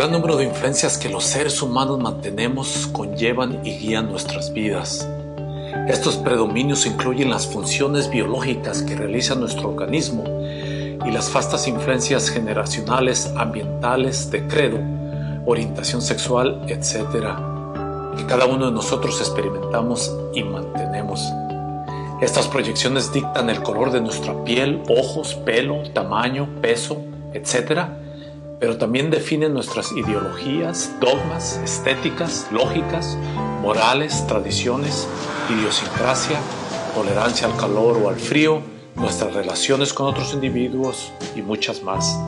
El gran número de influencias que los seres humanos mantenemos conllevan y guían nuestras vidas. Estos predominios incluyen las funciones biológicas que realiza nuestro organismo y las vastas influencias generacionales, ambientales, de credo, orientación sexual, etc., que cada uno de nosotros experimentamos y mantenemos. Estas proyecciones dictan el color de nuestra piel, ojos, pelo, tamaño, peso, etc., pero también definen nuestras ideologías, dogmas, estéticas, lógicas, morales, tradiciones, idiosincrasia, tolerancia al calor o al frío, nuestras relaciones con otros individuos y muchas más.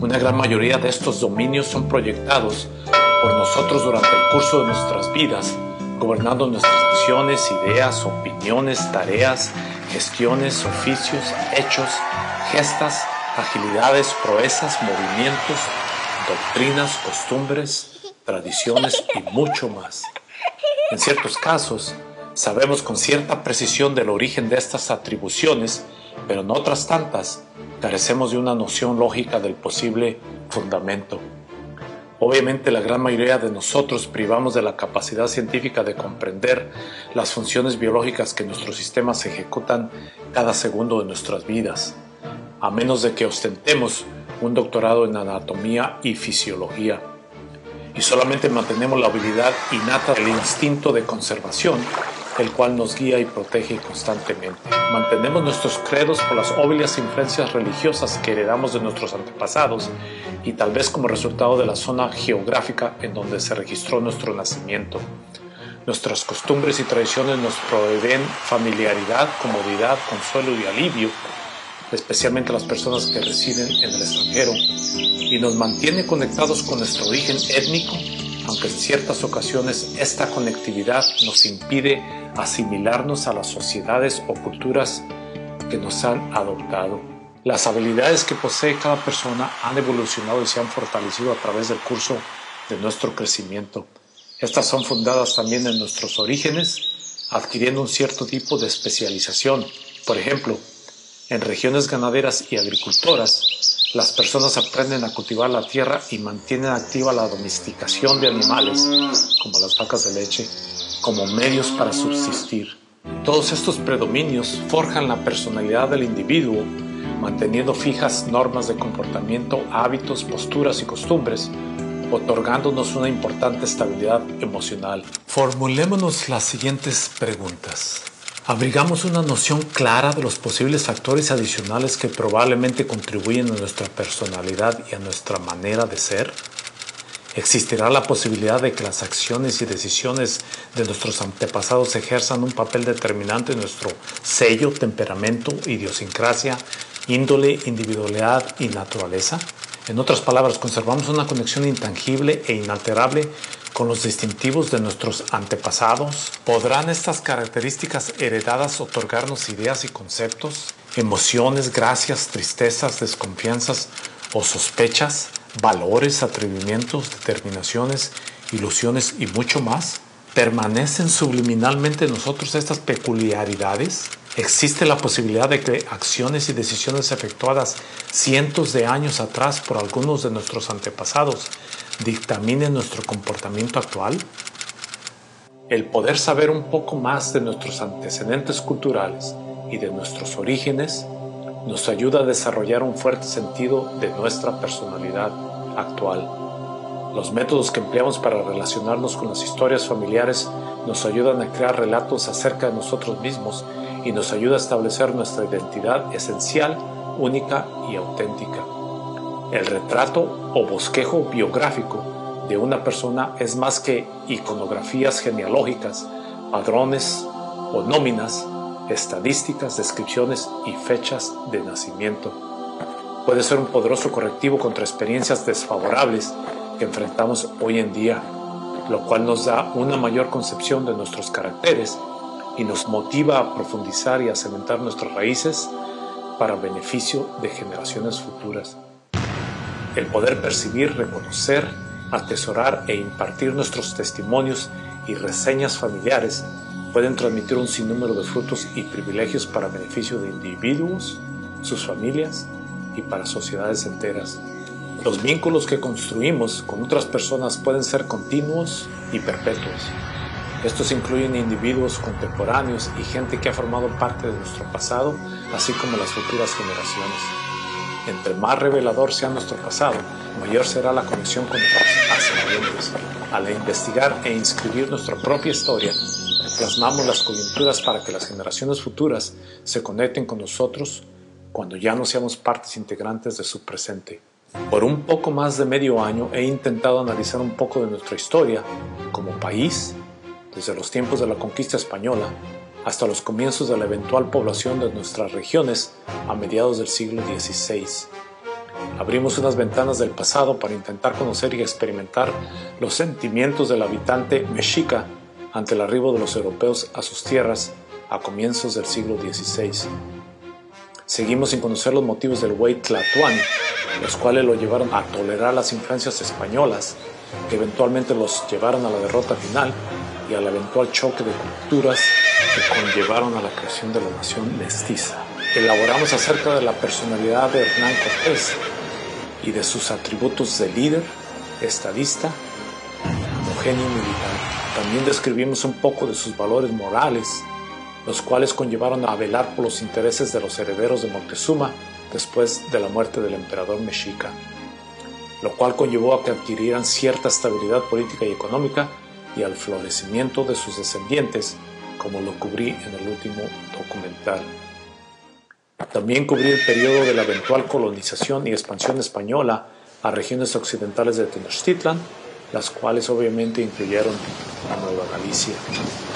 Una gran mayoría de estos dominios son proyectados por nosotros durante el curso de nuestras vidas, gobernando nuestras acciones, ideas, opiniones, tareas, gestiones, oficios, hechos, gestas, agilidades, proezas, movimientos, doctrinas, costumbres, tradiciones y mucho más. En ciertos casos, sabemos con cierta precisión del origen de estas atribuciones, pero en otras tantas carecemos de una noción lógica del posible fundamento. Obviamente la gran mayoría de nosotros privamos de la capacidad científica de comprender las funciones biológicas que nuestros sistemas ejecutan cada segundo de nuestras vidas a menos de que ostentemos un doctorado en anatomía y fisiología. Y solamente mantenemos la habilidad innata del instinto de conservación, el cual nos guía y protege constantemente. Mantenemos nuestros credos por las obvias influencias religiosas que heredamos de nuestros antepasados y tal vez como resultado de la zona geográfica en donde se registró nuestro nacimiento. Nuestras costumbres y tradiciones nos proveen familiaridad, comodidad, consuelo y alivio especialmente las personas que residen en el extranjero, y nos mantiene conectados con nuestro origen étnico, aunque en ciertas ocasiones esta conectividad nos impide asimilarnos a las sociedades o culturas que nos han adoptado. Las habilidades que posee cada persona han evolucionado y se han fortalecido a través del curso de nuestro crecimiento. Estas son fundadas también en nuestros orígenes, adquiriendo un cierto tipo de especialización. Por ejemplo, en regiones ganaderas y agricultoras, las personas aprenden a cultivar la tierra y mantienen activa la domesticación de animales, como las vacas de leche, como medios para subsistir. Todos estos predominios forjan la personalidad del individuo, manteniendo fijas normas de comportamiento, hábitos, posturas y costumbres, otorgándonos una importante estabilidad emocional. Formulémonos las siguientes preguntas. Abrigamos una noción clara de los posibles factores adicionales que probablemente contribuyen a nuestra personalidad y a nuestra manera de ser. ¿Existirá la posibilidad de que las acciones y decisiones de nuestros antepasados ejerzan un papel determinante en nuestro sello, temperamento, idiosincrasia, índole, individualidad y naturaleza? En otras palabras, conservamos una conexión intangible e inalterable con los distintivos de nuestros antepasados? ¿Podrán estas características heredadas otorgarnos ideas y conceptos, emociones, gracias, tristezas, desconfianzas o sospechas, valores, atrevimientos, determinaciones, ilusiones y mucho más? ¿Permanecen subliminalmente en nosotros estas peculiaridades? ¿Existe la posibilidad de que acciones y decisiones efectuadas cientos de años atrás por algunos de nuestros antepasados dictaminen nuestro comportamiento actual? El poder saber un poco más de nuestros antecedentes culturales y de nuestros orígenes nos ayuda a desarrollar un fuerte sentido de nuestra personalidad actual. Los métodos que empleamos para relacionarnos con las historias familiares nos ayudan a crear relatos acerca de nosotros mismos y nos ayuda a establecer nuestra identidad esencial, única y auténtica. El retrato o bosquejo biográfico de una persona es más que iconografías genealógicas, padrones o nóminas, estadísticas, descripciones y fechas de nacimiento. Puede ser un poderoso correctivo contra experiencias desfavorables que enfrentamos hoy en día, lo cual nos da una mayor concepción de nuestros caracteres y nos motiva a profundizar y a cementar nuestras raíces para beneficio de generaciones futuras. El poder percibir, reconocer, atesorar e impartir nuestros testimonios y reseñas familiares pueden transmitir un sinnúmero de frutos y privilegios para beneficio de individuos, sus familias y para sociedades enteras. Los vínculos que construimos con otras personas pueden ser continuos y perpetuos. Estos incluyen individuos contemporáneos y gente que ha formado parte de nuestro pasado, así como las futuras generaciones. Entre más revelador sea nuestro pasado, mayor será la conexión con nuestros ascendientes. Al investigar e inscribir nuestra propia historia, plasmamos las coyunturas para que las generaciones futuras se conecten con nosotros cuando ya no seamos partes integrantes de su presente. Por un poco más de medio año he intentado analizar un poco de nuestra historia como país desde los tiempos de la conquista española hasta los comienzos de la eventual población de nuestras regiones a mediados del siglo XVI. Abrimos unas ventanas del pasado para intentar conocer y experimentar los sentimientos del habitante mexica ante el arribo de los europeos a sus tierras a comienzos del siglo XVI. Seguimos sin conocer los motivos del Huey los cuales lo llevaron a tolerar las influencias españolas, que eventualmente los llevaron a la derrota final y al eventual choque de culturas que conllevaron a la creación de la nación mestiza. Elaboramos acerca de la personalidad de Hernán Cortés y de sus atributos de líder, estadista genio militar. También describimos un poco de sus valores morales, los cuales conllevaron a velar por los intereses de los herederos de Montezuma después de la muerte del emperador mexica, lo cual conllevó a que adquirieran cierta estabilidad política y económica y al florecimiento de sus descendientes, como lo cubrí en el último documental. También cubrí el periodo de la eventual colonización y expansión española a regiones occidentales de Tenochtitlan, las cuales obviamente incluyeron a Nueva Galicia.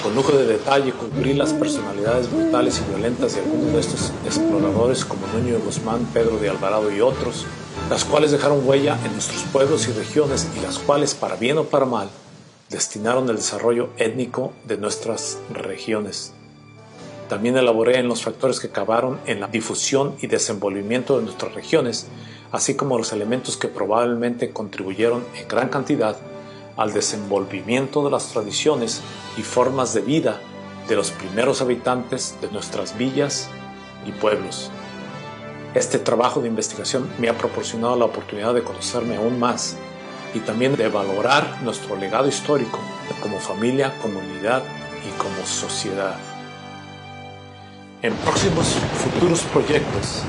Con lujo de detalle cubrí las personalidades brutales y violentas de algunos de estos exploradores como Nuño de Guzmán, Pedro de Alvarado y otros, las cuales dejaron huella en nuestros pueblos y regiones y las cuales, para bien o para mal, destinaron el desarrollo étnico de nuestras regiones. También elaboré en los factores que acabaron en la difusión y desenvolvimiento de nuestras regiones, así como los elementos que probablemente contribuyeron en gran cantidad al desenvolvimiento de las tradiciones y formas de vida de los primeros habitantes de nuestras villas y pueblos. Este trabajo de investigación me ha proporcionado la oportunidad de conocerme aún más y también de valorar nuestro legado histórico como familia, comunidad y como sociedad. En próximos futuros proyectos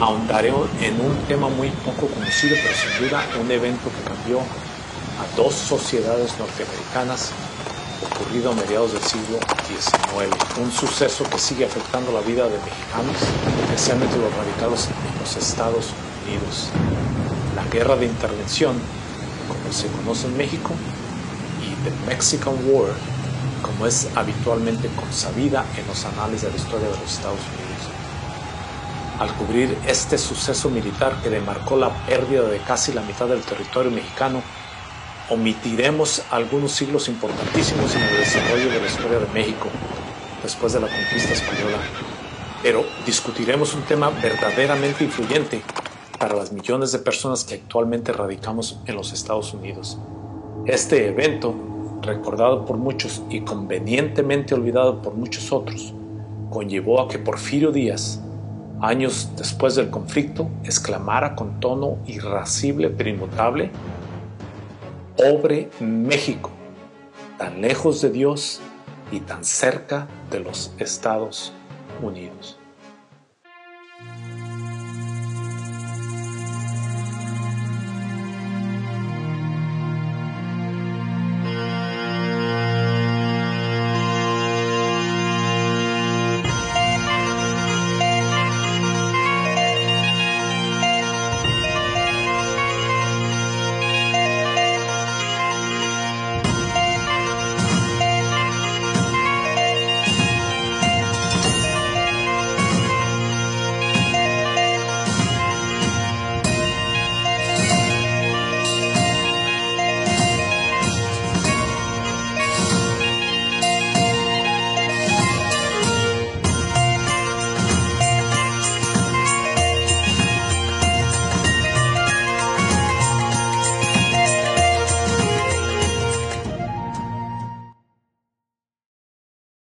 ahondaré en un tema muy poco conocido, pero sin duda un evento que cambió a dos sociedades norteamericanas ocurrido a mediados del siglo XIX. Un suceso que sigue afectando la vida de mexicanos, especialmente los radicados en los Estados Unidos. La guerra de intervención se conoce en México, y The Mexican War, como es habitualmente consabida en los anales de la historia de los Estados Unidos. Al cubrir este suceso militar que demarcó la pérdida de casi la mitad del territorio mexicano, omitiremos algunos siglos importantísimos en el desarrollo de la historia de México después de la conquista española, pero discutiremos un tema verdaderamente influyente para las millones de personas que actualmente radicamos en los Estados Unidos. Este evento, recordado por muchos y convenientemente olvidado por muchos otros, conllevó a que Porfirio Díaz, años después del conflicto, exclamara con tono irascible pero inmutable, Pobre México, tan lejos de Dios y tan cerca de los Estados Unidos.